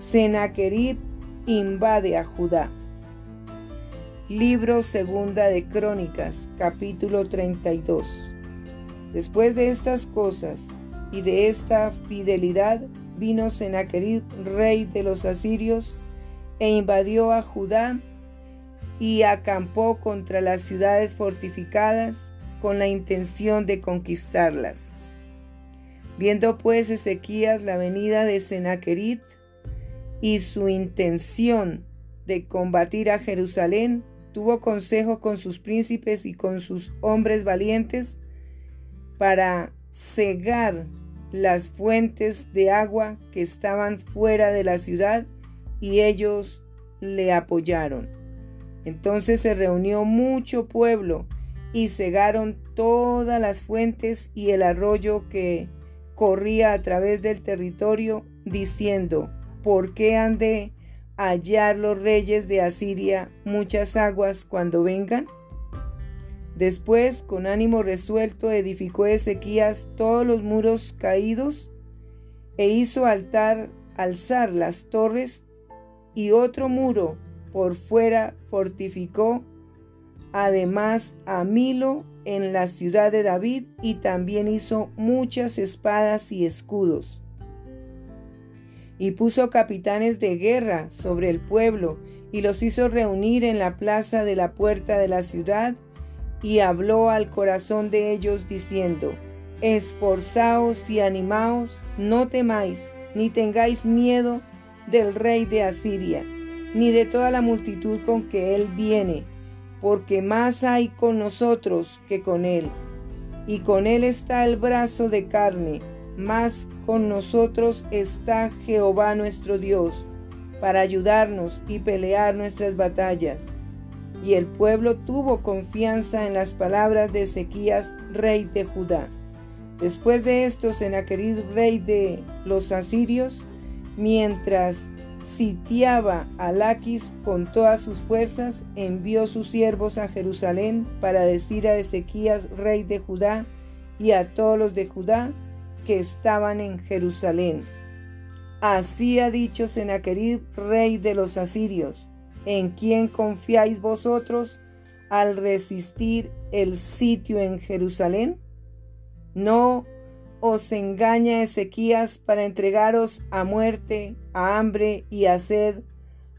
Sennacherib invade a Judá. Libro Segunda de Crónicas, capítulo 32. Después de estas cosas y de esta fidelidad, vino Sennacherib, rey de los asirios, e invadió a Judá y acampó contra las ciudades fortificadas con la intención de conquistarlas. Viendo pues Ezequías la venida de Sennacherib y su intención de combatir a Jerusalén, tuvo consejo con sus príncipes y con sus hombres valientes para cegar las fuentes de agua que estaban fuera de la ciudad y ellos le apoyaron. Entonces se reunió mucho pueblo y cegaron todas las fuentes y el arroyo que corría a través del territorio, diciendo, ¿por qué han de hallar los reyes de Asiria muchas aguas cuando vengan? Después, con ánimo resuelto, edificó Ezequías todos los muros caídos e hizo altar, alzar las torres y otro muro por fuera fortificó, además a Milo en la ciudad de David y también hizo muchas espadas y escudos y puso capitanes de guerra sobre el pueblo, y los hizo reunir en la plaza de la puerta de la ciudad, y habló al corazón de ellos diciendo, Esforzaos y animaos, no temáis, ni tengáis miedo del rey de Asiria, ni de toda la multitud con que él viene, porque más hay con nosotros que con él. Y con él está el brazo de carne, más con nosotros está Jehová nuestro Dios, para ayudarnos y pelear nuestras batallas. Y el pueblo tuvo confianza en las palabras de Ezequías, rey de Judá. Después de esto, Sennacherib, rey de los asirios, mientras sitiaba a Laquis con todas sus fuerzas, envió sus siervos a Jerusalén para decir a Ezequías, rey de Judá, y a todos los de Judá, estaban en Jerusalén. Así ha dicho Sennacherib, rey de los asirios, ¿en quién confiáis vosotros al resistir el sitio en Jerusalén? No os engaña Ezequías para entregaros a muerte, a hambre y a sed,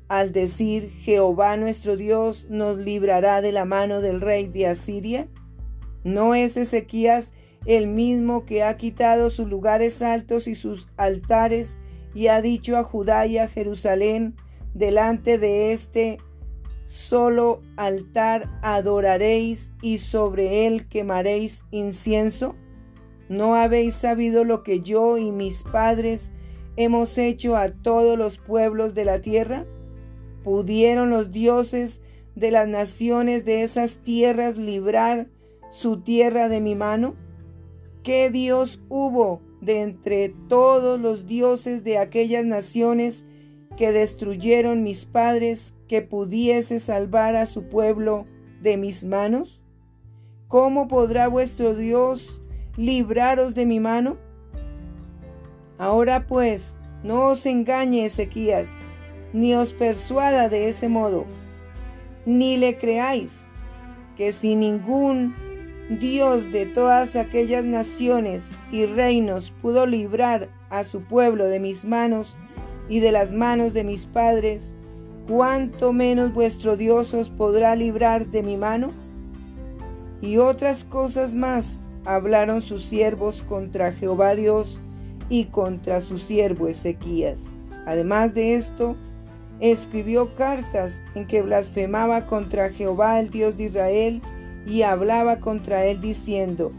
al decir Jehová nuestro Dios nos librará de la mano del rey de Asiria? ¿No es Ezequías el mismo que ha quitado sus lugares altos y sus altares, y ha dicho a Judá y a Jerusalén, delante de este solo altar adoraréis y sobre él quemaréis incienso? ¿No habéis sabido lo que yo y mis padres hemos hecho a todos los pueblos de la tierra? ¿Pudieron los dioses de las naciones de esas tierras librar su tierra de mi mano? ¿Qué Dios hubo de entre todos los dioses de aquellas naciones que destruyeron mis padres que pudiese salvar a su pueblo de mis manos? ¿Cómo podrá vuestro Dios libraros de mi mano? Ahora pues, no os engañe Ezequías, ni os persuada de ese modo, ni le creáis, que sin ningún Dios de todas aquellas naciones y reinos pudo librar a su pueblo de mis manos y de las manos de mis padres, ¿cuánto menos vuestro Dios os podrá librar de mi mano? Y otras cosas más hablaron sus siervos contra Jehová Dios y contra su siervo Ezequías. Además de esto, escribió cartas en que blasfemaba contra Jehová el Dios de Israel y hablaba contra él diciendo,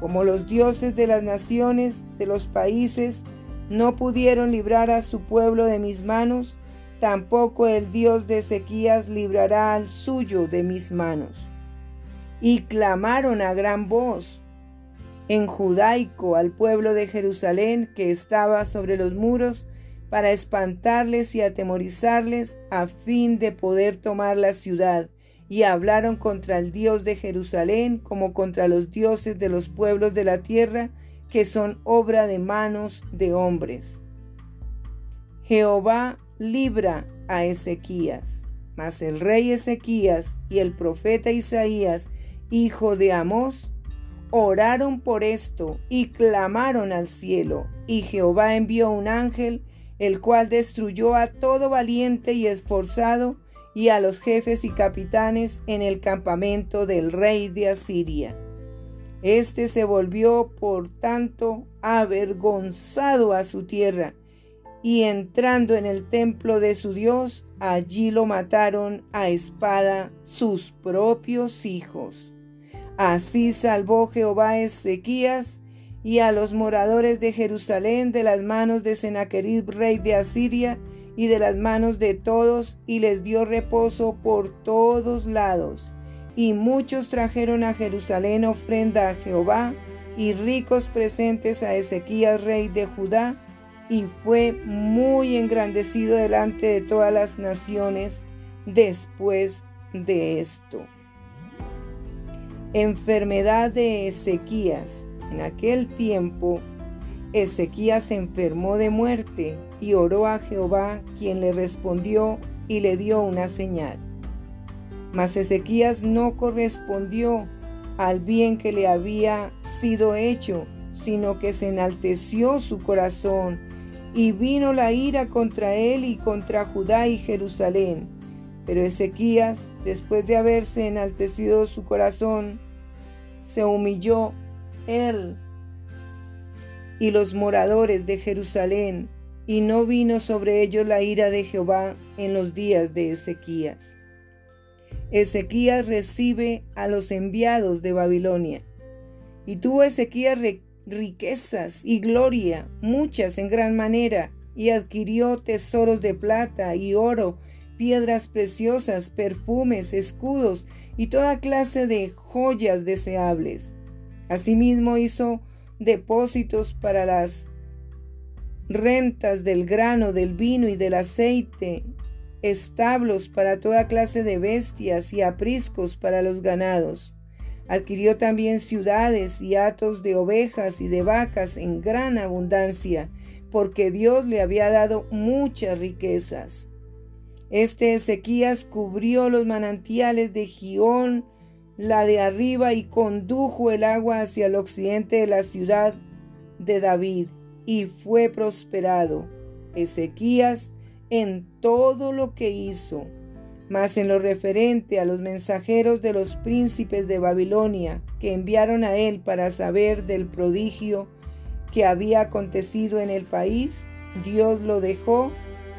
como los dioses de las naciones, de los países, no pudieron librar a su pueblo de mis manos, tampoco el Dios de Ezequías librará al suyo de mis manos. Y clamaron a gran voz en judaico al pueblo de Jerusalén que estaba sobre los muros, para espantarles y atemorizarles a fin de poder tomar la ciudad y hablaron contra el Dios de Jerusalén como contra los dioses de los pueblos de la tierra, que son obra de manos de hombres. Jehová libra a Ezequías. Mas el rey Ezequías y el profeta Isaías, hijo de Amós, oraron por esto y clamaron al cielo, y Jehová envió un ángel, el cual destruyó a todo valiente y esforzado, y a los jefes y capitanes en el campamento del rey de Asiria. Este se volvió, por tanto, avergonzado a su tierra, y entrando en el templo de su Dios, allí lo mataron a espada sus propios hijos. Así salvó Jehová Ezequías y a los moradores de Jerusalén de las manos de Sennacherib, rey de Asiria, y de las manos de todos, y les dio reposo por todos lados. Y muchos trajeron a Jerusalén ofrenda a Jehová, y ricos presentes a Ezequías, rey de Judá, y fue muy engrandecido delante de todas las naciones después de esto. Enfermedad de Ezequías. En aquel tiempo, Ezequías se enfermó de muerte y oró a Jehová, quien le respondió y le dio una señal. Mas Ezequías no correspondió al bien que le había sido hecho, sino que se enalteció su corazón y vino la ira contra él y contra Judá y Jerusalén. Pero Ezequías, después de haberse enaltecido su corazón, se humilló él y los moradores de Jerusalén, y no vino sobre ellos la ira de Jehová en los días de Ezequías. Ezequías recibe a los enviados de Babilonia. Y tuvo Ezequías riquezas y gloria, muchas en gran manera, y adquirió tesoros de plata y oro, piedras preciosas, perfumes, escudos y toda clase de joyas deseables. Asimismo hizo depósitos para las rentas del grano, del vino y del aceite, establos para toda clase de bestias y apriscos para los ganados. Adquirió también ciudades y hatos de ovejas y de vacas en gran abundancia, porque Dios le había dado muchas riquezas. Este Ezequías cubrió los manantiales de Gión, la de arriba, y condujo el agua hacia el occidente de la ciudad de David, y fue prosperado. Ezequías en todo lo que hizo mas en lo referente a los mensajeros de los príncipes de Babilonia que enviaron a él para saber del prodigio que había acontecido en el país, Dios lo dejó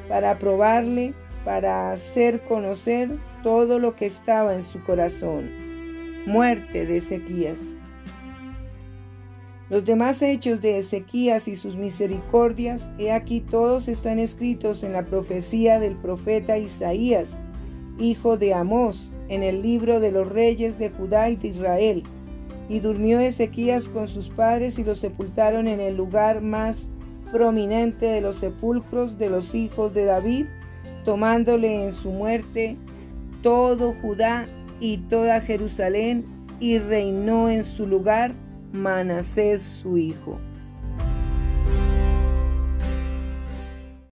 para probarle, para hacer conocer todo lo que estaba en su corazón. Muerte de Ezequías. Los demás hechos de Ezequías y sus misericordias, he aquí todos están escritos en la profecía del profeta Isaías, hijo de Amós, en el libro de los reyes de Judá y de Israel. Y durmió Ezequías con sus padres y los sepultaron en el lugar más prominente de los sepulcros de los hijos de David, tomándole en su muerte todo Judá y toda Jerusalén, y reinó en su lugar Manasés su hijo.